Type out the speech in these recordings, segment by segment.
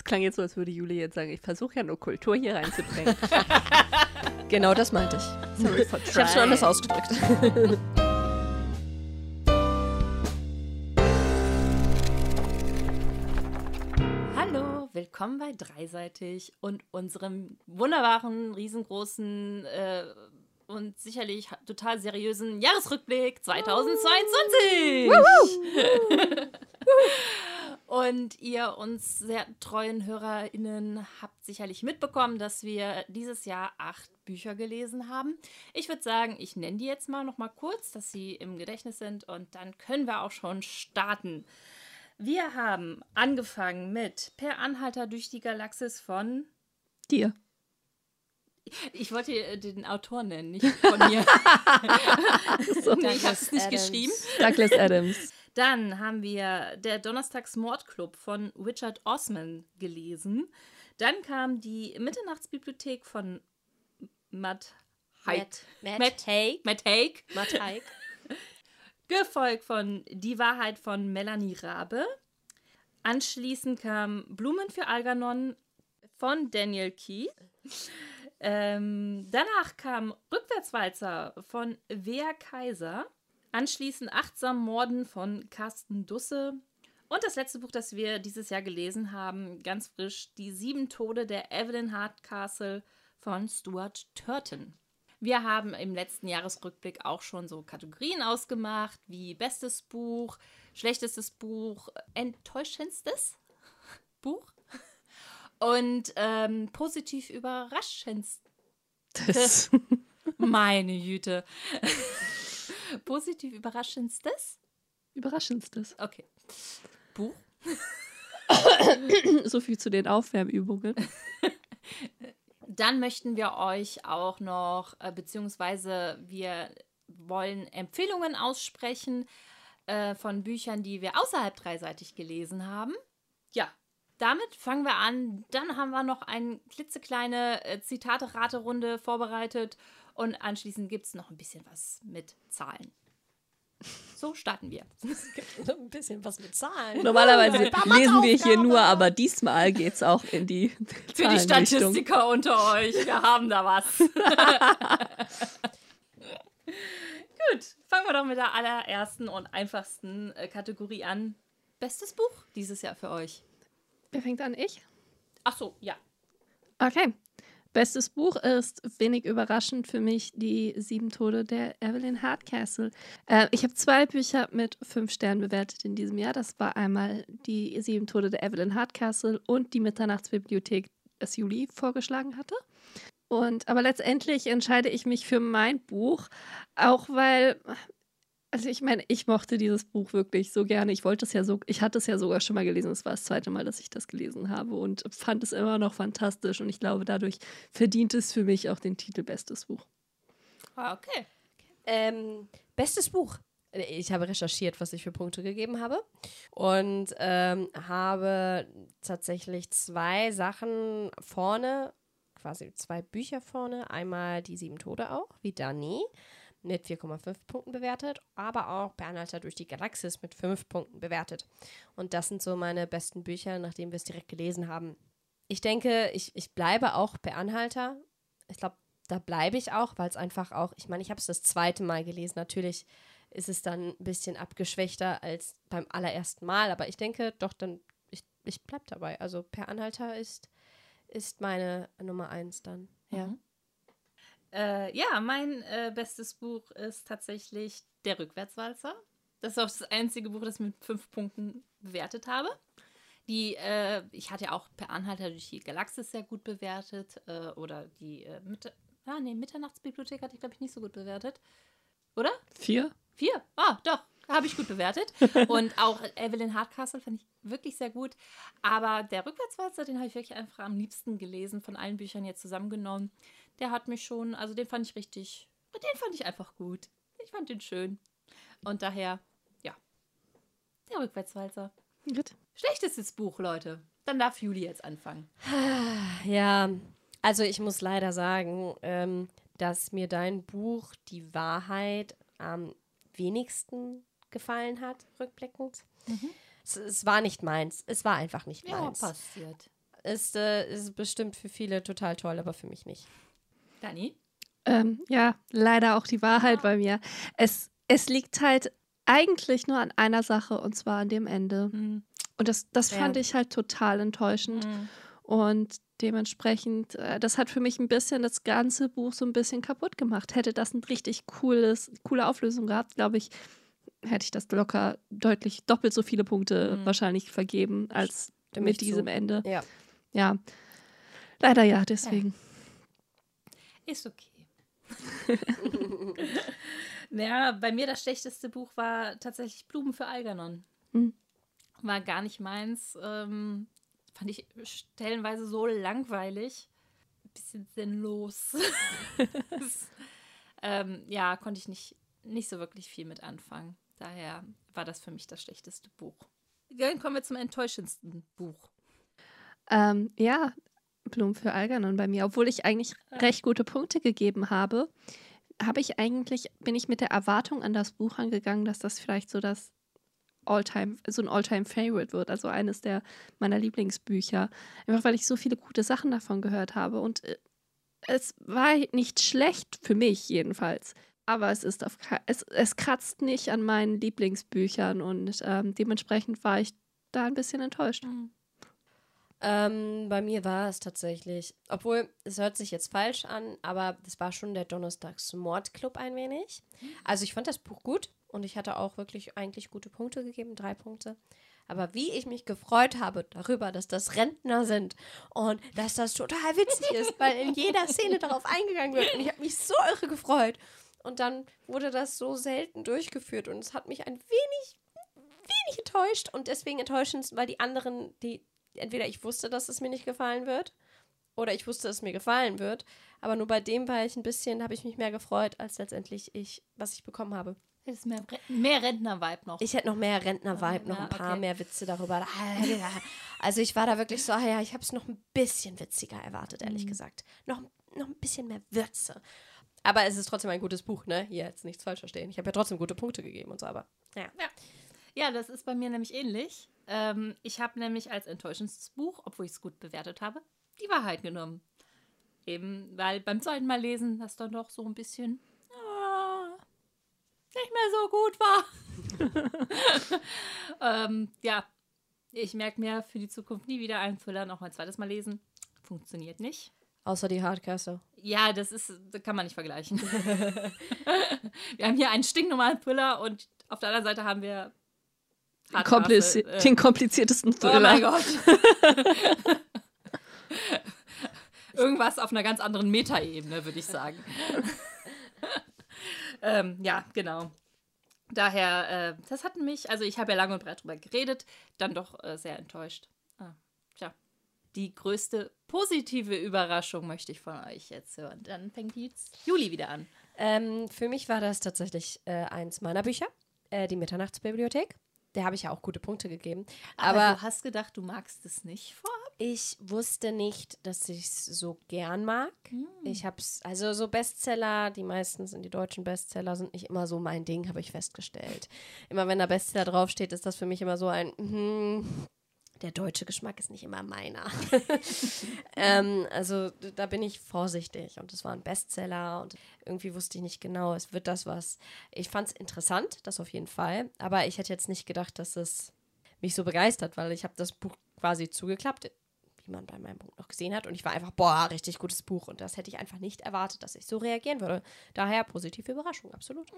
Es klang jetzt so, als würde Julie jetzt sagen, ich versuche ja nur Kultur hier reinzubringen. genau das meinte ich. Sorry for Ich habe schon anders ausgedrückt. Hallo, willkommen bei Dreiseitig und unserem wunderbaren, riesengroßen äh, und sicherlich total seriösen Jahresrückblick 2022. und ihr uns sehr treuen HörerInnen habt sicherlich mitbekommen, dass wir dieses Jahr acht Bücher gelesen haben. Ich würde sagen, ich nenne die jetzt mal noch mal kurz, dass sie im Gedächtnis sind und dann können wir auch schon starten. Wir haben angefangen mit Per Anhalter durch die Galaxis von. Dir. Ich wollte äh, den Autor nennen, nicht von mir. So. nee, ich habe es nicht Adams. geschrieben. Douglas Adams. Dann haben wir der Donnerstags Mordclub von Richard Osman gelesen. Dann kam die Mitternachtsbibliothek von Matt Haig. Matt, Matt- Haig. Matt Haig. Matt Haig. Gefolgt von Die Wahrheit von Melanie Rabe. Anschließend kam Blumen für Algernon von Daniel Key. Ähm, danach kam Rückwärtswalzer von Wea Kaiser. Anschließend Achtsam Morden von Carsten Dusse. Und das letzte Buch, das wir dieses Jahr gelesen haben, ganz frisch, Die sieben Tode der Evelyn Hardcastle von Stuart Turton. Wir haben im letzten Jahresrückblick auch schon so Kategorien ausgemacht, wie bestes Buch, schlechtestes Buch, enttäuschendstes Buch und ähm, positiv überraschendstes. Meine Güte. Positiv überraschendstes? Überraschendstes. Okay. Buch? So viel zu den Aufwärmübungen. Dann möchten wir euch auch noch, äh, beziehungsweise wir wollen Empfehlungen aussprechen äh, von Büchern, die wir außerhalb dreiseitig gelesen haben. Ja, damit fangen wir an. Dann haben wir noch eine klitzekleine äh, Zitate-Raterunde vorbereitet und anschließend gibt es noch ein bisschen was mit Zahlen. So starten wir. Ein bisschen was mit Zahlen. Normalerweise lesen wir hier nur, aber diesmal geht es auch in die Für die. Statistiker unter euch, wir haben da was. Gut, fangen wir doch mit der allerersten und einfachsten äh, Kategorie an. Bestes Buch dieses Jahr für euch. Wer fängt an? Ich? Ach so, ja. Okay. Bestes Buch ist wenig überraschend für mich die Sieben Tode der Evelyn Hardcastle. Äh, ich habe zwei Bücher mit fünf Sternen bewertet in diesem Jahr. Das war einmal die Sieben Tode der Evelyn Hardcastle und die Mitternachtsbibliothek, das Juli vorgeschlagen hatte. Und aber letztendlich entscheide ich mich für mein Buch, auch weil also ich meine, ich mochte dieses Buch wirklich so gerne. Ich wollte es ja so, ich hatte es ja sogar schon mal gelesen. Es war das zweite Mal, dass ich das gelesen habe und fand es immer noch fantastisch. Und ich glaube, dadurch verdient es für mich auch den Titel Bestes Buch. Ah, okay. Ähm, bestes Buch. Ich habe recherchiert, was ich für Punkte gegeben habe. Und ähm, habe tatsächlich zwei Sachen vorne, quasi zwei Bücher vorne. Einmal die Sieben Tode auch, wie Dani, mit 4,5 Punkten bewertet, aber auch Bernhalter durch die Galaxis mit 5 Punkten bewertet. Und das sind so meine besten Bücher, nachdem wir es direkt gelesen haben. Ich denke, ich, ich bleibe auch per Anhalter. Ich glaube, da bleibe ich auch, weil es einfach auch, ich meine, ich habe es das zweite Mal gelesen. Natürlich ist es dann ein bisschen abgeschwächter als beim allerersten Mal, aber ich denke doch, dann, ich, ich bleibe dabei. Also per Anhalter ist, ist meine Nummer eins dann. Ja. Mhm. Äh, ja, mein äh, bestes Buch ist tatsächlich Der Rückwärtswalzer. Das ist auch das einzige Buch, das ich mit fünf Punkten bewertet habe. Die, äh, ich hatte ja auch per Anhalter durch die Galaxis sehr gut bewertet. Äh, oder die äh, Mitte, ah, nee, Mitternachtsbibliothek hatte ich, glaube ich, nicht so gut bewertet. Oder? Vier? Vier. Ah, doch. Habe ich gut bewertet. Und auch Evelyn Hardcastle fand ich wirklich sehr gut. Aber der Rückwärtswalzer, den habe ich wirklich einfach am liebsten gelesen, von allen Büchern jetzt zusammengenommen. Der hat mich schon, also den fand ich richtig, den fand ich einfach gut. Ich fand den schön. Und daher, ja, der Rückwärtswalzer. Gut. Schlechtestes Buch, Leute. Dann darf Juli jetzt anfangen. Ja, also ich muss leider sagen, ähm, dass mir dein Buch Die Wahrheit am wenigsten gefallen hat, rückblickend. Es, es war nicht meins. Es war einfach nicht Ja, meins. passiert. ist, äh, ist bestimmt für viele total toll, aber für mich nicht. Dani? Ähm, ja, leider auch die Wahrheit bei mir. Es, es liegt halt eigentlich nur an einer Sache und zwar an dem Ende. Hm. Und das, das Ja. fand ich halt total enttäuschend. Hm. Und dementsprechend, äh, das hat für mich ein bisschen das ganze Buch so ein bisschen kaputt gemacht. Hätte das ein richtig cooles, coole Auflösung gehabt, glaube ich, hätte ich das locker deutlich doppelt so viele Punkte Mhm. wahrscheinlich vergeben als Stimme mit diesem zu. Ende. Ja. Ja. Leider ja, deswegen. Ist okay. ja, bei mir das schlechteste Buch war tatsächlich Blumen für Algernon. Mhm. War gar nicht meins. Ähm, fand ich stellenweise so langweilig. Bisschen sinnlos. ähm, ja, konnte ich nicht, nicht so wirklich viel mit anfangen. Daher war das für mich das schlechteste Buch. Dann kommen wir zum enttäuschendsten Buch. Ähm, ja, Blumen für Algernon bei mir. Obwohl ich eigentlich recht gute Punkte gegeben habe, habe ich eigentlich, bin ich mit der Erwartung an das Buch angegangen, dass das vielleicht so das Alltime, so ein Alltime-Favorite wird, also eines der meiner Lieblingsbücher. Einfach weil ich so viele gute Sachen davon gehört habe. Und äh, es war nicht schlecht, für mich jedenfalls. Aber es ist auf, es, es kratzt nicht an meinen Lieblingsbüchern und ähm, dementsprechend war ich da ein bisschen enttäuscht. Ähm, bei mir war es tatsächlich, obwohl es hört sich jetzt falsch an, aber das war schon der Donnerstags Mordclub ein wenig. Also ich fand das Buch gut und ich hatte auch wirklich eigentlich gute Punkte gegeben, drei Punkte. Aber wie ich mich gefreut habe darüber, dass das Rentner sind und dass das total witzig ist, weil in jeder Szene darauf eingegangen wird. Und ich habe mich so irre gefreut. Und dann wurde das so selten durchgeführt und es hat mich ein wenig, wenig enttäuscht. Und deswegen enttäuschend, weil die anderen, die entweder ich wusste, dass es mir nicht gefallen wird oder ich wusste, dass es mir gefallen wird. Aber nur bei dem war ich ein bisschen, habe ich mich mehr gefreut, als letztendlich ich, was ich bekommen habe. Ist mehr, mehr Rentner-Vibe noch. Ich hätte noch mehr Rentner-Vibe, noch Ja, ein paar okay. mehr Witze darüber. Also ich war da wirklich so, ah ja, ich habe es noch ein bisschen witziger erwartet, ehrlich gesagt. Noch, noch ein bisschen mehr Würze. Aber es ist trotzdem ein gutes Buch, ne? Hier jetzt nichts falsch verstehen. Ich habe ja trotzdem gute Punkte gegeben und so, aber ja. Ja, das ist bei mir nämlich ähnlich. Ähm, ich habe nämlich als enttäuschendstes Buch, obwohl ich es gut bewertet habe, die Wahrheit genommen. Eben, weil beim zweiten Mal lesen das dann doch so ein bisschen ah, nicht mehr so gut war. ähm, ja, ich merke mir für die Zukunft nie wieder einen Thriller noch ein zweites Mal lesen. Funktioniert nicht. Außer die Hardcastle. Ja, das ist, das kann man nicht vergleichen. wir haben hier einen stinknormalen Thriller und auf der anderen Seite haben wir Hardcastle, äh, den kompliziertesten Oh mein Thriller. Gott. Irgendwas auf einer ganz anderen Metaebene, würde ich sagen. ähm, ja, genau. Daher, äh, das hat mich, also ich habe ja lange und breit drüber geredet, dann doch äh, sehr enttäuscht. Ah, tja. Die größte positive Überraschung möchte ich von euch jetzt hören. Dann fängt jetzt Juli wieder an. Ähm, für mich war das tatsächlich äh, eins meiner Bücher, äh, die Mitternachtsbibliothek. Der habe ich ja auch gute Punkte gegeben. Aber, Aber du hast gedacht, du magst es nicht vorab? ich wusste nicht, dass ich es so gern mag. Hm. Ich habe es, also so Bestseller, die meisten sind die deutschen Bestseller, sind nicht immer so mein Ding, habe ich festgestellt. Immer wenn da Bestseller draufsteht, ist das für mich immer so ein, mhm, der deutsche Geschmack ist nicht immer meiner. ähm, also da bin ich vorsichtig und es war ein Bestseller und irgendwie wusste ich nicht genau, es wird das was. Ich fand es interessant, das auf jeden Fall, aber ich hätte jetzt nicht gedacht, dass es mich so begeistert, weil ich habe das Buch quasi zugeklappt, wie man bei meinem Buch noch gesehen hat und ich war einfach, boah, richtig gutes Buch und das hätte ich einfach nicht erwartet, dass ich so reagieren würde. Daher positive Überraschung, absolut.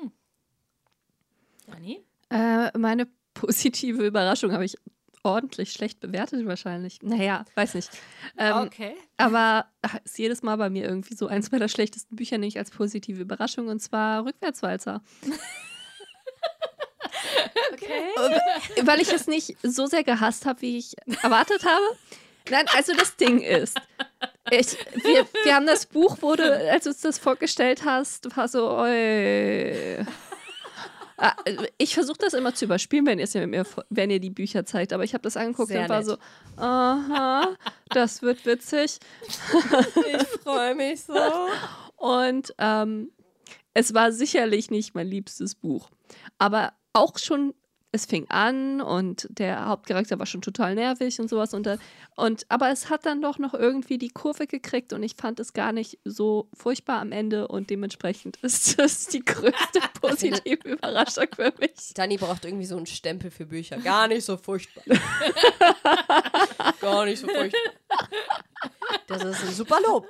Dani? Äh, meine positive Überraschung habe ich ordentlich schlecht bewertet wahrscheinlich. Naja, weiß nicht. Ähm, okay. Aber ist jedes Mal bei mir irgendwie so eins meiner schlechtesten Bücher nicht als positive Überraschung und zwar Rückwärtswalzer. Okay. Weil ich es nicht so sehr gehasst habe, wie ich erwartet habe. Nein, also das Ding ist, ich, wir, wir haben das Buch, wurde, als du uns das vorgestellt hast, war so, oi. Ah, Ich versuche das immer zu überspielen, wenn, mir wenn ihr die Bücher zeigt, aber ich habe das angeguckt Sehr und war nett. so, aha, das wird witzig. Ich freue mich so. Und ähm, es war sicherlich nicht mein liebstes Buch. Aber auch schon es fing an und der Hauptcharakter war schon total nervig und sowas. Und, da- und, aber es hat dann doch noch irgendwie die Kurve gekriegt und ich fand es gar nicht so furchtbar am Ende und dementsprechend ist das die größte positive Überraschung für mich. Dani braucht irgendwie so einen Stempel für Bücher. Gar nicht so furchtbar. Gar nicht so furchtbar. Das ist ein super Lob.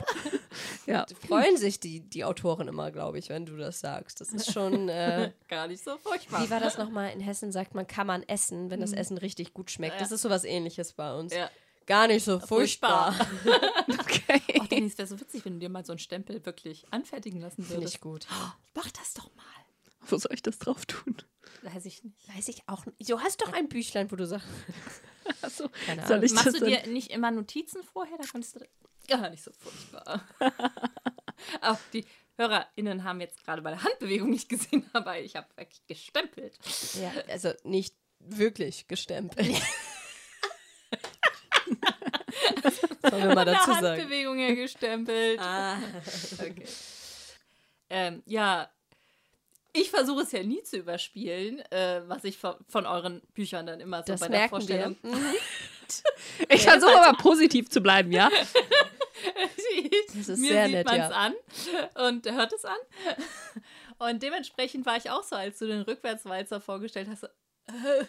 Ja. Freuen sich die, die Autoren immer, glaube ich, wenn du das sagst. Das ist schon. Äh, Gar nicht so furchtbar. wie war das nochmal? In Hessen sagt man, kann man essen, wenn das Essen richtig gut schmeckt. Das ist sowas ähnliches bei uns. Ja. Gar nicht so furchtbar. Okay. Oh, Dennis, wäre so witzig, wenn du dir mal so einen Stempel wirklich anfertigen lassen Finde würdest. ich gut. Mach das doch mal. Wo soll ich das drauf tun? Weiß ich nicht. Weiß ich auch nicht. Du hast doch ein Büchlein, wo du sagst. Achso, Keine Ahnung. ich Machst du dann? dir nicht immer Notizen vorher? Da konntest du. Gar nicht so furchtbar. Auch die HörerInnen haben jetzt gerade meine Handbewegung nicht gesehen, aber ich habe wirklich gestempelt. Ja, also nicht wirklich gestempelt. Sollen wir mal dazu sagen. Handbewegung her gestempelt. Ah. Okay. Ähm, ja, ich versuche es ja nie zu überspielen, äh, was ich von, von euren Büchern dann immer so Das bei der merken wir. Vorstellung. Mhm. Ich versuche aber positiv zu bleiben, ja? Das ist Mir sehr sieht nett, man es ja. an und hört es an. Und dementsprechend war ich auch so, als du den Rückwärtswalzer vorgestellt hast. Äh,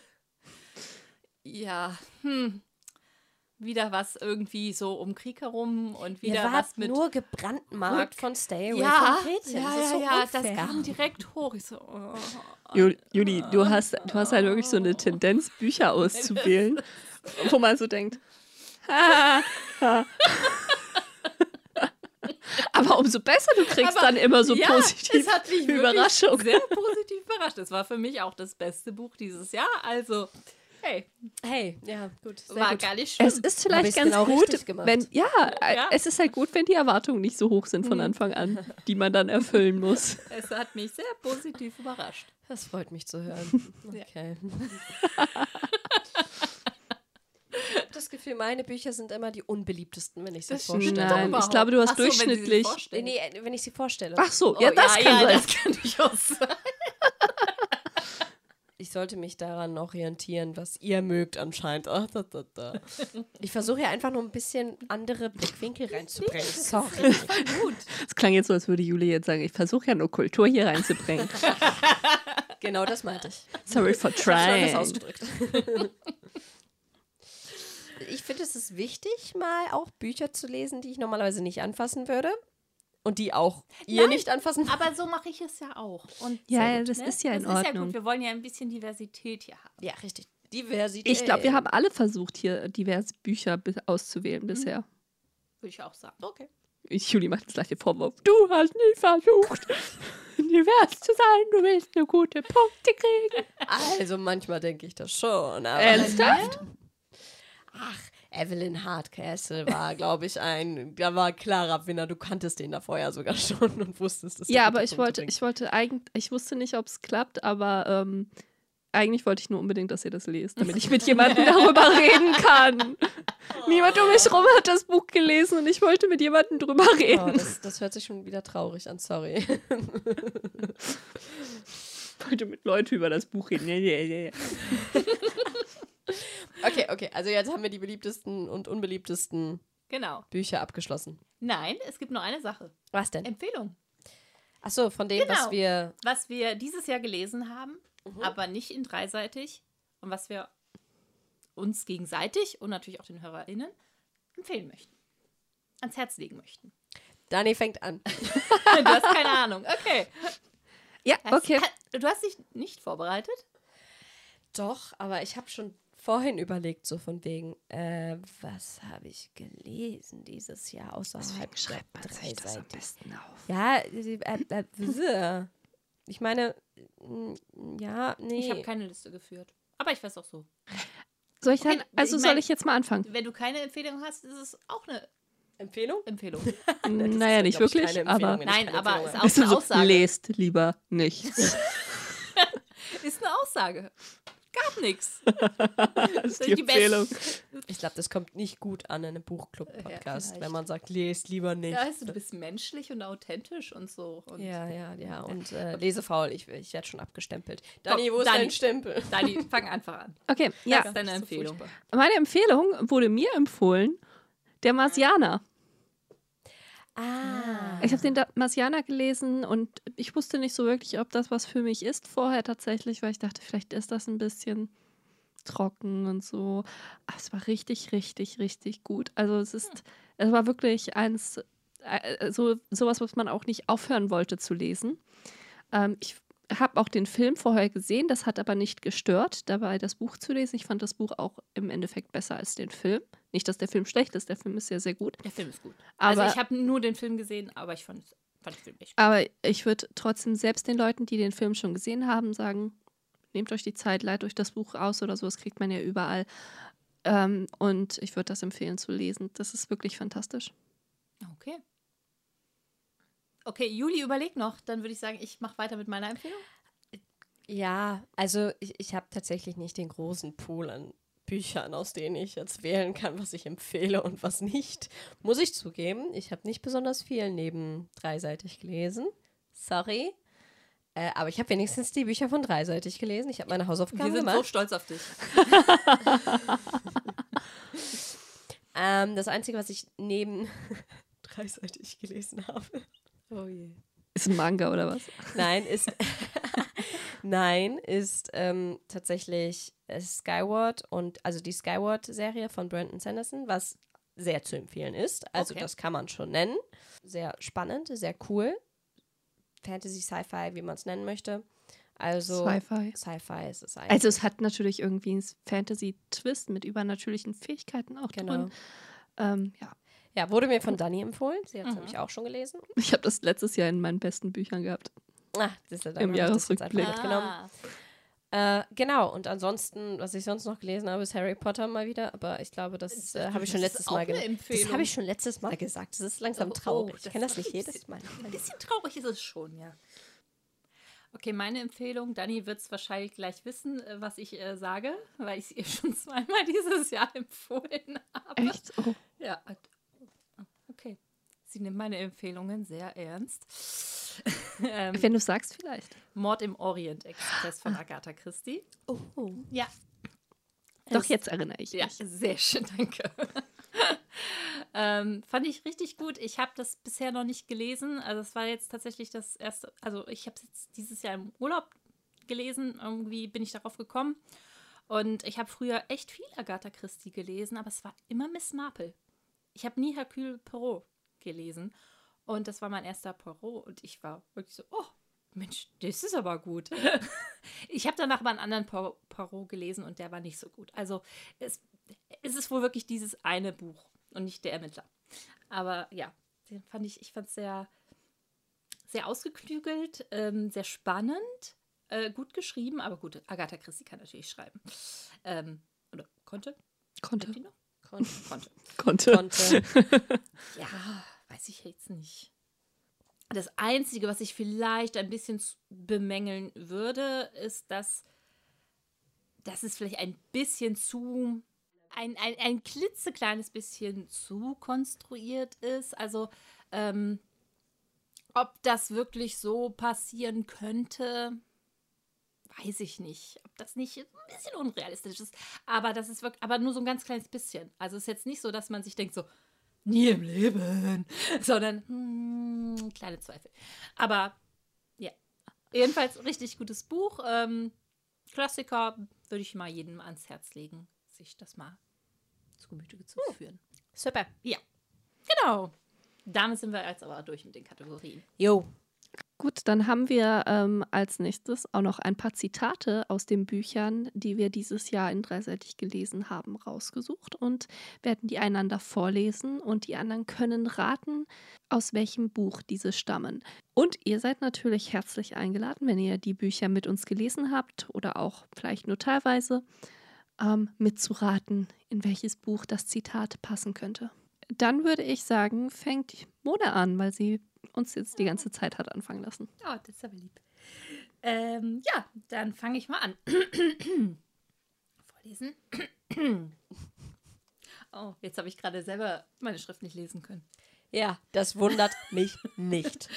ja, hm. Wieder was irgendwie so um Krieg herum und wieder was mit. nur gebrandmarkt von Stay Away ja, from Gretchen. ja, das ist ja, so ja, unfair. das kam direkt hoch. Ich so, oh. Ju- Juli, du hast, du hast halt wirklich so eine Tendenz, Bücher auszuwählen, wo man so denkt. "Ha, ha." Aber umso besser du kriegst Aber dann immer so ja, positiv es hat mich Überraschung. sehr positiv überrascht. Es war für mich auch das beste Buch dieses Jahr. Also, hey, Hey, ja, gut. Sehr war gut. gar nicht schlimm. Es ist vielleicht ganz genau gut, wenn ja, äh, Ja. es ist halt gut, wenn die Erwartungen nicht so hoch sind von Anfang an, die man dann erfüllen muss. es hat mich sehr positiv überrascht. Das freut mich zu hören. Okay. Ich habe das Gefühl, meine Bücher sind immer die unbeliebtesten, wenn ich sie Das vorstelle. Nein, ich glaube, du hast Ach so, wenn durchschnittlich- vorstellen. Nee, nee, wenn ich sie vorstelle. Ach so, Oh, ja, das kann sein. das kann durchaus sein. Ich sollte mich daran orientieren, was ihr mögt anscheinend. Ach, da, da, da. Ich versuche ja einfach nur ein bisschen andere Blickwinkel reinzubringen. Sorry. Gut. Es klang jetzt so, als würde Juli jetzt sagen, ich versuche ja nur Kultur hier reinzubringen. Genau das meinte ich. Sorry for Ich das trying. ausgedrückt. Ich finde, es ist wichtig, mal auch Bücher zu lesen, die ich normalerweise nicht anfassen würde. Und die auch ihr Nein, nicht anfassen Aber so mache ich es ja auch. Und Ja, gut, das ne? ist ja in das Ist ja Ordnung. gut. Wir wollen ja ein bisschen Diversität hier haben. Ja, richtig. Diversität. Ich glaube, wir haben alle versucht, hier diverse Bücher auszuwählen bisher. Würde ich auch sagen. Okay. Juli macht das gleiche Vorwurf. Du hast nie versucht, divers zu sein. Du willst nur gute Punkte kriegen. Also manchmal denke ich das schon. Aber Ernsthaft? Ach, Evelyn Hardcastle war, glaube ich, ein, da war klarer Winner. Du kanntest den da vorher sogar schon und wusstest es. Ja, aber ich wollte, ich wollte eigentlich, ich wusste nicht, ob es klappt, aber ähm, eigentlich wollte ich nur unbedingt, dass ihr das lest, damit ich mit jemandem darüber reden kann. Niemand um mich rum hat das Buch gelesen und ich wollte mit jemandem drüber Oh, reden. das, das hört sich schon wieder traurig an, sorry. Ich wollte mit Leuten über das Buch reden. Okay, okay, also jetzt haben wir die beliebtesten und unbeliebtesten Genau. Bücher abgeschlossen. Nein, es gibt nur eine Sache. Was denn? Empfehlung. Achso, von dem, was Genau. wir. Was wir dieses Jahr gelesen haben, Mhm. aber nicht in dreiseitig und was wir uns gegenseitig und natürlich auch den HörerInnen empfehlen möchten. Ans Herz legen möchten. Dani fängt an. Du hast keine Ahnung. Okay. Ja, okay. Du hast dich nicht vorbereitet? Doch, aber ich habe schon vorhin überlegt, so von wegen, äh, was habe ich gelesen dieses Jahr außerhalb der dreiseitig? besten auf? Ja, äh, äh, ich meine, mm, ja, nee. Ich habe keine Liste geführt. Aber ich weiß auch so. Soll ich dann, Okay, also ich soll mein- ich jetzt mal anfangen? Wenn du keine Empfehlung hast, ist es auch eine Empfehlung? Empfehlung. naja, nicht wirklich, aber Nein, aber ist auch eine so, Aussage. lest lieber nichts. Ist eine Aussage. Gab nichts. Das ist die Empfehlung. Ich glaube, das kommt nicht gut an in einem Buchclub-Podcast, vielleicht. wenn man sagt, lest lieber nicht. Ja, also, du bist menschlich und authentisch und so. Und Ja, ja, ja. Und äh, lesefaul, ich, ich werde schon abgestempelt. Dani, wo ist Dani. dein Stempel? Dani, fang einfach an. Okay, Was ja. ist deine so Empfehlung? furchtbar. Meine Empfehlung wurde mir empfohlen, der Marsianer. Ah. Ich habe den Marsianer gelesen und ich wusste nicht so wirklich, ob das was für mich ist vorher tatsächlich, weil ich dachte, vielleicht ist das ein bisschen trocken und so. Aber es war richtig, richtig, richtig gut. Also es ist, es war wirklich eins, äh, so sowas, was man auch nicht aufhören wollte zu lesen. Ähm, ich habe auch den Film vorher gesehen, das hat aber nicht gestört, dabei das Buch zu lesen. Ich fand das Buch auch im Endeffekt besser als den Film. Nicht, dass der Film schlecht ist, der Film ist ja sehr gut. Der Film ist gut. Aber- also ich habe nur den Film gesehen, aber ich fand, fand den Film echt gut. Aber ich würde trotzdem selbst den Leuten, die den Film schon gesehen haben, sagen, nehmt euch die Zeit, leiht euch das Buch aus oder so, das kriegt man ja überall. Ähm, und ich würde das empfehlen zu lesen. Das ist wirklich fantastisch. Okay. Okay, Juli, überleg noch. Dann würde ich sagen, ich mache weiter mit meiner Empfehlung. Ja, also ich, ich habe tatsächlich nicht den großen Pool an Büchern, aus denen ich jetzt wählen kann, was ich empfehle und was nicht. Muss ich zugeben, ich habe nicht besonders viel neben dreiseitig gelesen. Sorry. Äh, aber ich habe wenigstens die Bücher von dreiseitig gelesen. Ich habe meine Wir Hausaufgaben sind so gemacht. stolz auf dich. Ähm, das Einzige, was ich neben dreiseitig gelesen habe. Oh je. Ist ein Manga oder was? Nein, ist. Nein, ist ähm, tatsächlich äh, Skyward und also die Skyward-Serie von Brandon Sanderson, was sehr zu empfehlen ist. Also Okay. das kann man schon nennen. Sehr spannend, sehr cool. Fantasy, Sci-Fi, wie man es nennen möchte. Also Sci-Fi. Sci-Fi ist es eigentlich. Also es hat natürlich irgendwie einen Fantasy-Twist mit übernatürlichen Fähigkeiten auch genau. drin. Ähm, ja, Ja, wurde mir von Dani empfohlen. Sie hat es Mhm. nämlich auch schon gelesen. ich habe das letztes Jahr in meinen besten Büchern gehabt. Ah, das ist ja dann Im Jahresrückblick. mitgenommen. Ah. Äh, genau, und ansonsten, was ich sonst noch gelesen habe, ist Harry Potter mal wieder, aber ich glaube, das äh, habe ich schon Das letztes Mal gesagt. Das habe ich schon letztes Mal gesagt. Das ist langsam Oh, traurig. das ich kann das nicht jedes bisschen- Mal. Ein bisschen traurig ist es schon, ja. Okay, meine Empfehlung, Dani wird es wahrscheinlich gleich wissen, äh, was ich äh, sage, weil ich es ihr schon zweimal dieses Jahr empfohlen habe. Echt? Oh. Ja. Sie nimmt meine Empfehlungen sehr ernst. ähm, Wenn du sagst, vielleicht. Mord im Orient Express von Agatha Christie. Oh. Ja. Doch, Es- jetzt erinnere ich Ja, mich. sehr schön, danke. ähm, fand ich richtig gut. Ich habe das bisher noch nicht gelesen. Also es war jetzt tatsächlich das erste, also ich habe es jetzt dieses Jahr im Urlaub gelesen. Irgendwie bin ich darauf gekommen. Und ich habe früher echt viel Agatha Christie gelesen, aber es war immer Miss Marple. Ich habe nie Hercule Poirot gelesen. Und das war mein erster Poirot. Und ich war wirklich so, oh, Mensch, das ist aber gut. ich habe danach mal einen anderen Poir- Poirot gelesen und der war nicht so gut. Also es, es ist wohl wirklich dieses eine Buch und nicht der Ermittler. Aber ja, den fand ich, ich fand es sehr, sehr ausgeklügelt, ähm, sehr spannend, äh, gut geschrieben, aber gut, Agatha Christie kann natürlich schreiben. Ähm, oder konnte? Konnte. Lebt die noch? Kon Konnte. Konnte. konnte. Ja, weiß ich jetzt nicht. Das Einzige, was ich vielleicht ein bisschen bemängeln würde, ist, dass, dass es vielleicht ein bisschen zu, ein, ein, ein klitzekleines bisschen zu konstruiert ist. Also, ähm, ob das wirklich so passieren könnte, weiß ich nicht. Ob das nicht ein bisschen unrealistisch ist. Aber das ist wirklich, aber nur so ein ganz kleines bisschen. Also es ist jetzt nicht so, dass man sich denkt so, nie im Leben, sondern hm, kleine Zweifel. Aber ja, jedenfalls richtig gutes Buch. Ähm, Klassiker würde ich mal jedem ans Herz legen, sich das mal zu Gemüte zu führen. Super. Genau. Damit sind wir jetzt aber durch mit den Kategorien. Jo. Gut, dann haben wir ähm, als nächstes auch noch ein paar Zitate aus den Büchern, die wir dieses Jahr in dreiseitig gelesen haben, rausgesucht und werden die einander vorlesen und die anderen können raten, aus welchem Buch diese stammen. Und ihr seid natürlich herzlich eingeladen, wenn ihr die Bücher mit uns gelesen habt oder auch vielleicht nur teilweise, ähm, mitzuraten, in welches Buch das Zitat passen könnte. Dann würde ich sagen, fängt Mona an, weil sie uns jetzt die ganze Zeit hat anfangen lassen. Oh, das ist aber lieb. Ähm, ja, dann fange ich mal an. vorlesen? oh, jetzt habe ich gerade selber meine Schrift nicht lesen können. Ja, das wundert mich nicht.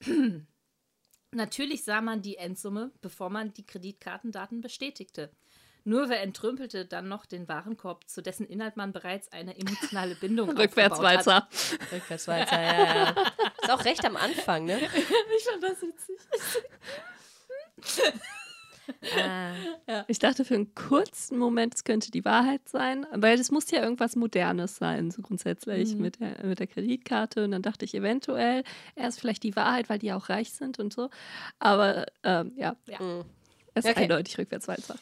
Natürlich sah man die Endsumme, bevor man die Kreditkartendaten bestätigte. Nur wer entrümpelte dann noch den Warenkorb, zu dessen Inhalt man bereits eine emotionale Bindung Rückwärts aufgebaut hat. weiter. Rückwärts weiter, ja, ja. Ist auch recht am Anfang, ne? Ich fand das witzig. Ah, Ich dachte für einen kurzen Moment, es könnte die Wahrheit sein, weil das muss ja irgendwas Modernes sein, so grundsätzlich Mhm. mit, der, mit der Kreditkarte. Und dann dachte ich eventuell, er ist vielleicht die Wahrheit, weil die auch reich sind und so. Aber ähm, ja, mm. es ist Okay. eindeutig rückwärts weiter.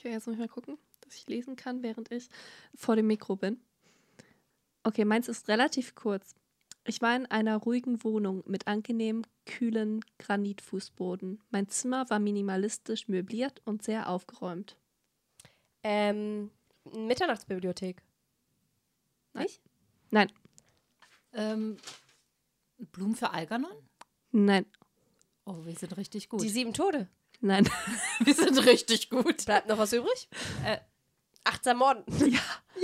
Okay, jetzt muss ich mal gucken, dass ich lesen kann, während ich vor dem Mikro bin. Okay, meins ist relativ kurz. Ich war in einer ruhigen Wohnung mit angenehm kühlen Granitfußboden. Mein Zimmer war minimalistisch möbliert und sehr aufgeräumt. ähm, Mitternachtsbibliothek. Nein, Ähm, Blumen für Algernon? nein, Oh, wir sind richtig gut. Die sieben Tode. Nein. wir sind richtig gut. Bleibt noch was übrig? Äh, Achtsam Morden.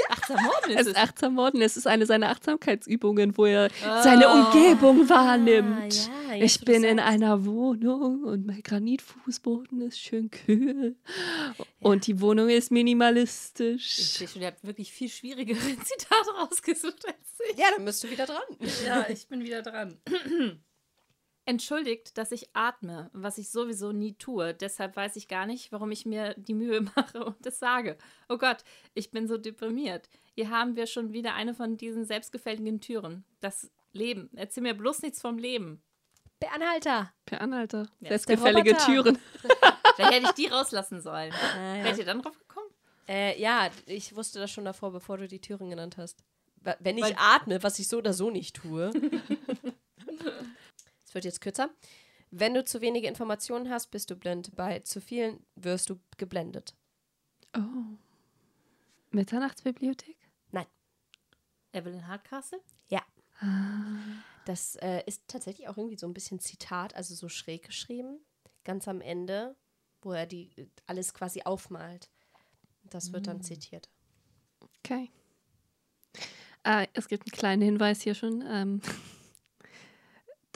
Achtsam Morden Es ist ist es. achtsam Morden. Es ist eine seiner Achtsamkeitsübungen, wo er seine Umgebung wahrnimmt. Ah, ja, jetzt, Ich bin in einer Wohnung und mein Granitfußboden ist schön kühl. Und die Wohnung ist Ich minimalistisch. sehe schon, ihr habt wirklich viel schwierigere Zitate rausgesucht als ich. Ja, dann bist du wieder dran. Ja, ich bin wieder dran. Entschuldigt, dass ich atme, was ich sowieso nie tue. Deshalb weiß ich gar nicht, warum ich mir die Mühe mache und es sage. Oh Gott, ich bin so deprimiert. Hier haben wir schon wieder eine von diesen selbstgefälligen Türen. Das Leben. Erzähl mir bloß nichts vom Leben. Der Anhalter. Per Anhalter. Ja, Selbstgefällige. Türen. Vielleicht hätte ich die rauslassen sollen. Ah, Wärt ihr dann drauf gekommen? Äh, ja, ich wusste das schon davor, bevor du die Türen genannt hast. Wenn ich Weil- atme, was ich so oder so nicht tue. Wird jetzt kürzer. Wenn du zu wenige Informationen hast, bist du blind. Bei zu vielen wirst du geblendet. Oh. Mitternachtsbibliothek? Evelyn Hardcastle? Das äh, ist tatsächlich auch irgendwie so ein bisschen Zitat, also so schräg geschrieben. Ganz am Ende, wo er die alles quasi aufmalt. Das wird dann zitiert. Okay. Äh, es gibt einen kleinen Hinweis hier schon. Ähm,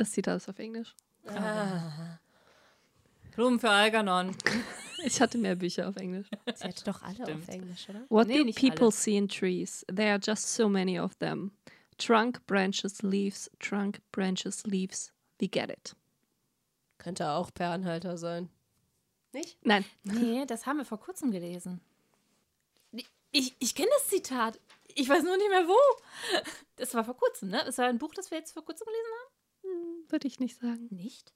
das Zitat ist auf Englisch. Ah. Blumen für Algernon. Ich hatte mehr Bücher auf Englisch. Sie hatte doch alle Stimmt. auf Englisch, oder? What Nee, do people alle. see in trees? There are just so many of them. Trunk, branches, leaves, trunk, branches, leaves. We get it. Könnte auch per Anhalter sein. Nicht? Nein, Nee, das haben wir vor kurzem gelesen. Ich, ich kenne das Zitat. Ich weiß nur nicht mehr wo. Das war vor kurzem, ne? Das war ein Buch, das wir jetzt vor kurzem gelesen würde ich nicht sagen. Nicht?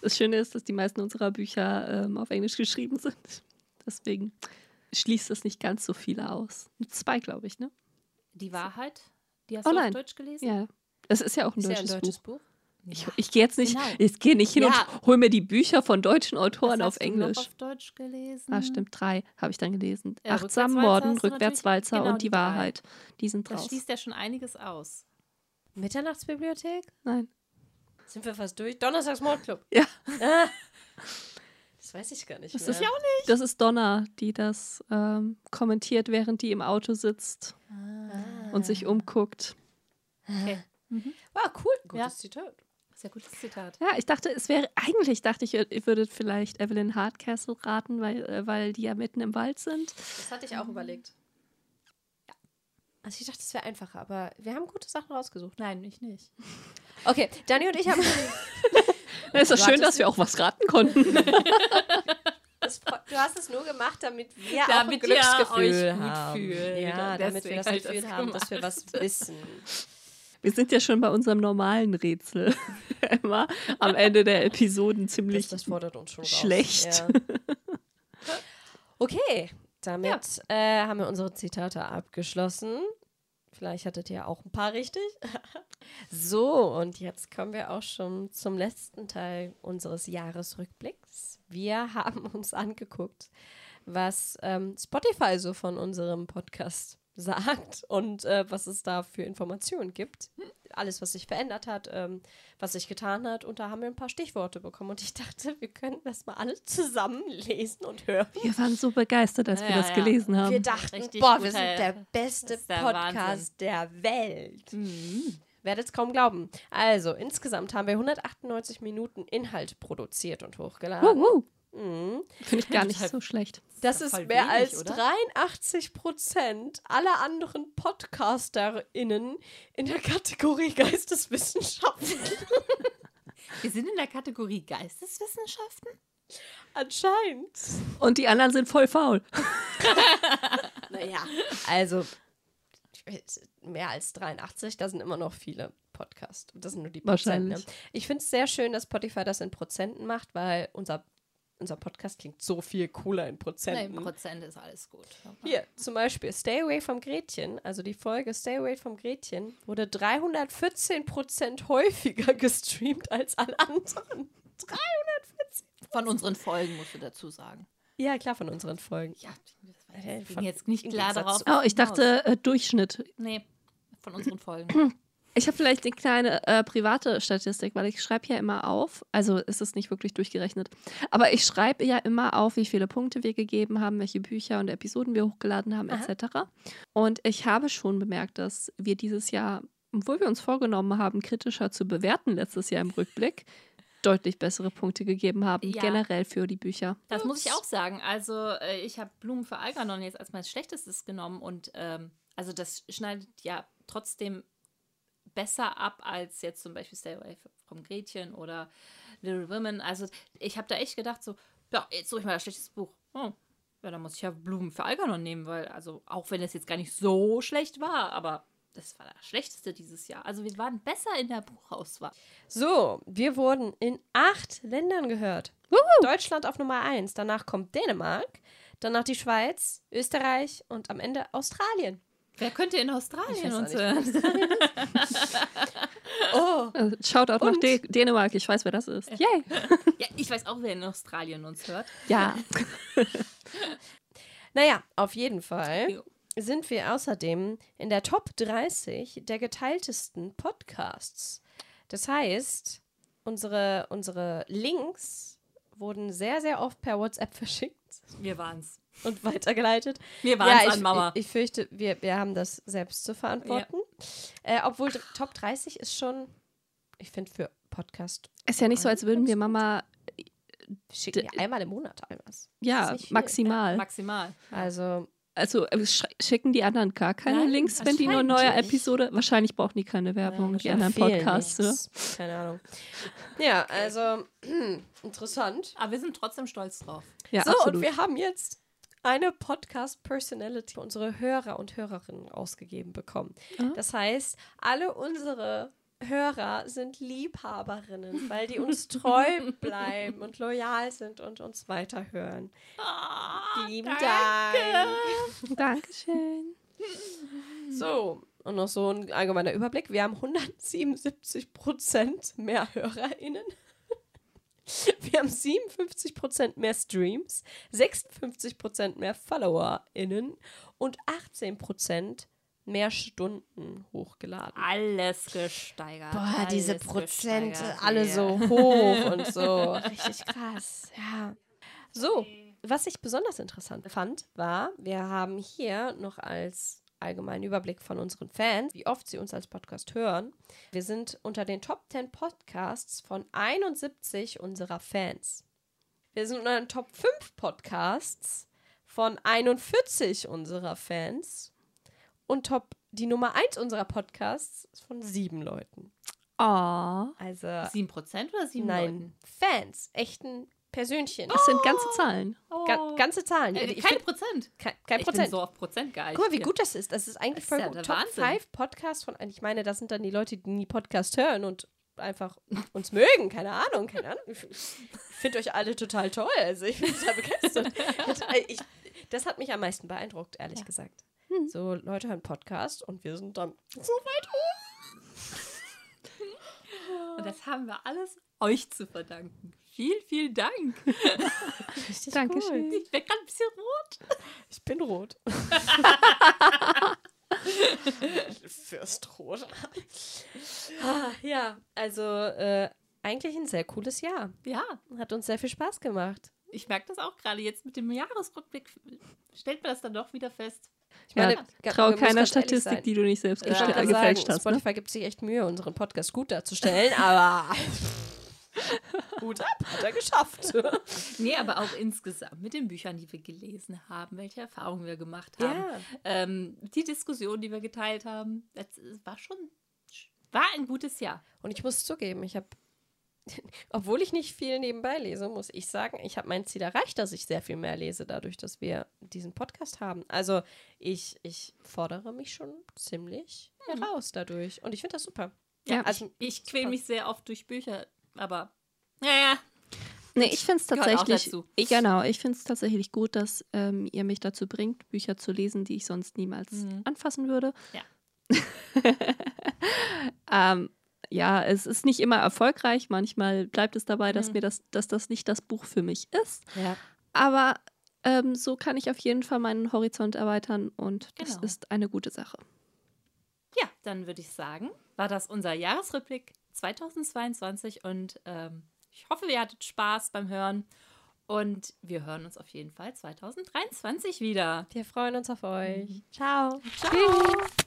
Das Schöne ist, dass die meisten unserer Bücher ähm, auf Englisch geschrieben sind. Deswegen schließt das nicht ganz so viele aus. Zwei, glaube ich, ne? Die Wahrheit? Die hast Oh du nein. auf Deutsch gelesen? Ja. Es ist ja auch ein Ist ja deutsches, ein deutsches Buch. Buch. Ich, Ja. ich gehe jetzt nicht, Genau. ich gehe nicht hin Ja. und hole mir die Bücher von deutschen Autoren auf hast du noch Englisch. auf Deutsch gelesen? Ah, stimmt, drei habe ich dann gelesen. Ja, Achtsam Morden, du Rückwärtswalzer genau, und die, die. Wahrheit. Die sind Das draus. schließt ja schon einiges aus. Mitternachtsbibliothek? Nein. Sind wir fast durch? Donnerstags Mordclub. Ja. Ah. Das weiß ich gar nicht Das mehr. ist ja auch Das ist Donna, die das ähm, kommentiert, während die im Auto sitzt und sich umguckt. Okay. War cool. Gutes Ja. Zitat. Sehr gutes Zitat. Ja, ich dachte, es wäre, eigentlich dachte ich, ihr würdet vielleicht Evelyn Hardcastle raten, weil, äh, weil die ja mitten im Wald sind. Das hatte ich auch überlegt. Also ich dachte, es wäre einfacher, aber wir haben gute Sachen rausgesucht. Nein, ich nicht. Okay, Dani und ich haben. Es ist doch schön, dass wir auch was raten konnten. Das, du hast es nur gemacht, damit wir Damit auch ein Glücksgefühl euch gut haben. fühlt. Ja, damit wir das ich Gefühl das haben, dass wir was wissen. Wir sind ja schon bei unserem normalen Rätsel. Immer am Ende der Episoden ziemlich. Das, das fordert uns schon raus. schlecht. Ja. Okay, damit äh, haben wir unsere Zitate abgeschlossen. Vielleicht hattet ihr auch ein paar richtig. so, und jetzt kommen wir auch schon zum letzten Teil unseres Jahresrückblicks. Wir haben uns angeguckt, was ähm, Spotify so von unserem Podcast sagt und äh, was es da für Informationen gibt. Alles, was sich verändert hat, ähm, was sich getan hat. Und da haben wir ein paar Stichworte bekommen. Und ich dachte, wir könnten das mal alle zusammen lesen und hören. Wir waren so begeistert, als wir Ja, das ja. gelesen haben. Wir dachten, Richtig boah, wir sind der beste der Podcast der Welt. Werdet es kaum glauben. Also, insgesamt haben wir 198 Minuten Inhalt produziert und hochgeladen. Wuh, wuh. Mhm. Finde ich gar nicht Total- so schlecht. Das ist voll mehr wenig, als oder? 83 Prozent aller anderen PodcasterInnen in der Kategorie Geisteswissenschaften. Wir sind in der Kategorie Geisteswissenschaften. Anscheinend. Und die anderen sind voll faul. Naja, also mehr als 83, da sind immer noch viele Podcasts. Das sind nur die Prozent. Ne? Wahrscheinlich. Ich finde es sehr schön, dass Spotify das in Prozenten macht, weil unser, unser Podcast klingt so viel cooler in Nein, Prozenten. Prozent ist alles gut. Hier, zum Beispiel Stay Away vom Gretchen, also die Folge Stay Away vom Gretchen, wurde 314% häufiger gestreamt als alle anderen. 314? Von unseren Folgen musst du dazu sagen. Ja, klar, von unseren Folgen. Ja, das Äh, war von- jetzt nicht klar darauf. Oh, ich dachte äh, Durchschnitt. Nee, von unseren Folgen. Ich habe vielleicht eine kleine äh, private Statistik, weil ich schreibe ja immer auf, also ist es nicht wirklich durchgerechnet, aber ich schreibe ja immer auf, wie viele Punkte wir gegeben haben, welche Bücher und Episoden wir hochgeladen haben, Aha. etc. Und ich habe schon bemerkt, dass wir dieses Jahr, obwohl wir uns vorgenommen haben, kritischer zu bewerten letztes Jahr im Rückblick, deutlich bessere Punkte gegeben haben, Ja. generell für die Bücher. Das muss ich auch sagen. Also, äh, ich habe Blumen für Algernon jetzt als mein schlechtestes genommen und ähm, also das schneidet ja trotzdem besser ab als jetzt zum Beispiel Stay Away vom Gretchen oder Little Women. Also, ich habe da echt gedacht, so, ja, jetzt suche ich mal das schlechteste Buch. Oh, ja, dann muss ich ja Blumen für Algernon nehmen, weil, also, auch wenn es jetzt gar nicht so schlecht war, aber das war das schlechteste dieses Jahr. Also, wir waren besser in der Buchauswahl. So, wir wurden in acht Ländern gehört. Deutschland auf Nummer eins, danach kommt Dänemark, danach die Schweiz, Österreich und am Ende Australien. Wer könnte in Australien uns hören? Oh, Äh, Shoutout nach Und- Dä Dänemark, ich weiß, wer das ist. Yay! Ja, ich weiß auch, wer in Australien uns hört. Ja. naja, auf jeden Fall sind wir außerdem in der Top 30 der geteiltesten Podcasts. Das heißt, unsere, unsere Links wurden sehr, sehr oft per WhatsApp verschickt Wir waren's. und weitergeleitet. Wir waren's ich, an Mama. Ich, ich fürchte, wir, wir haben das selbst zu verantworten. Äh, obwohl Top 30 ist schon, ich finde, für Podcast Ist ja nicht so, als würden wir Mama, schicken wir einmal im Monat etwas. ja, maximal. Maximal. Also, Also äh, sch schicken die anderen gar keine Nein, Links, wenn die nur neue. Episode. Wahrscheinlich brauchen die keine Werbung, die da anderen Podcasts, ne? nichts. Keine Ahnung. Ja, also, interessant. Aber wir sind trotzdem stolz drauf. Ja, so, absolut. und wir haben jetzt eine Podcast-Personality für unsere Hörer und Hörerinnen ausgegeben bekommen. Ah. Das heißt, alle unsere Hörer sind Liebhaberinnen, weil die uns treu bleiben und loyal sind und uns weiterhören. Lieben Dank. Dankeschön. So, und noch so ein allgemeiner Überblick. Wir haben 177 Prozent mehr HörerInnen. Wir haben 57 Prozent mehr Streams, 56 Prozent mehr FollowerInnen und 18 Prozent mehr Stunden hochgeladen. Alles gesteigert. Boah, alles diese Prozente, gesteigert, alle ja. so hoch und so. Richtig krass, ja. So, was ich besonders interessant fand, war, wir haben hier noch als allgemeinen Überblick von unseren Fans, wie oft sie uns als Podcast hören. Wir sind unter den Top 10 Podcasts von 71 unserer Fans. Wir sind unter den Top 5 Podcasts von 41 unserer Fans. Und Top, die Nummer 1 unserer Podcasts ist von sieben Leuten. Oh, Also, 7% oder 7 nein, Fans, echten Persönchen. das sind ganze Zahlen. Leuten? Ga ganze Zahlen. Äh, Ich kein find- Prozent. kein, kein ich Prozent. bin so auf Prozent geeicht. Guck mal, wie gut das ist. Das ist eigentlich Das ist voll ja gut. Top Wahnsinn. 5 Podcasts von, ich meine, das sind dann die Leute, die nie Podcast hören und einfach uns mögen. Keine Ahnung, keine Ahnung. Ich finde euch alle total toll. Also ich bin total begeistert. Das, äh, ich, das hat mich am meisten beeindruckt, ehrlich gesagt. So, Leute hören Podcast und wir sind dann so weit Und das haben wir alles euch zu verdanken. Vielen, vielen Dank. Richtig Dankeschön. Cool. Ich werde gerade ein bisschen rot. Ich bin rot. Fürst rot. Ja, also äh, eigentlich ein sehr cooles Jahr. Ja, Hat uns sehr viel Spaß gemacht. ich merke das auch gerade jetzt mit dem Jahresrückblick. Stellt man das dann doch wieder fest. Ich Ja, meine, ga- Trau keiner Statistik, die du nicht selbst Ja, gefälscht hast. Ne? Spotify gibt sich echt Mühe, unseren Podcast gut darzustellen, aber gut ab, hat er geschafft. Nee, aber auch insgesamt mit den Büchern, die wir gelesen haben, welche Erfahrungen wir gemacht haben. Ja. Ähm, die Diskussion, die wir geteilt haben. Das war schon, war ein gutes Jahr. Und ich muss zugeben, ich habe, obwohl ich nicht viel nebenbei lese, muss ich sagen, ich habe mein Ziel erreicht, dass ich sehr viel mehr lese, dadurch, dass wir diesen Podcast haben. Also ich, ich fordere mich schon ziemlich heraus dadurch. Und ich finde das super. Ja, also Ich quäle mich sehr oft durch Bücher, aber naja, Nee, ich finde es tatsächlich. Ich, genau, ich finde es tatsächlich gut, dass ähm, ihr mich dazu bringt, Bücher zu lesen, die ich sonst niemals Mhm. anfassen würde. Ja. ähm, ja, es ist nicht immer erfolgreich. Manchmal bleibt es dabei, dass Mhm. mir das, dass das nicht das Buch für mich ist. Ja. Aber ähm, so kann ich auf jeden Fall meinen Horizont erweitern und das Genau. ist eine gute Sache. ja, dann würde ich sagen, war das unser Jahresrückblick 2022 und ähm, ich hoffe, ihr hattet Spaß beim Hören und wir hören uns auf jeden Fall 2023 wieder. Wir freuen uns auf euch. Ciao. Ciao!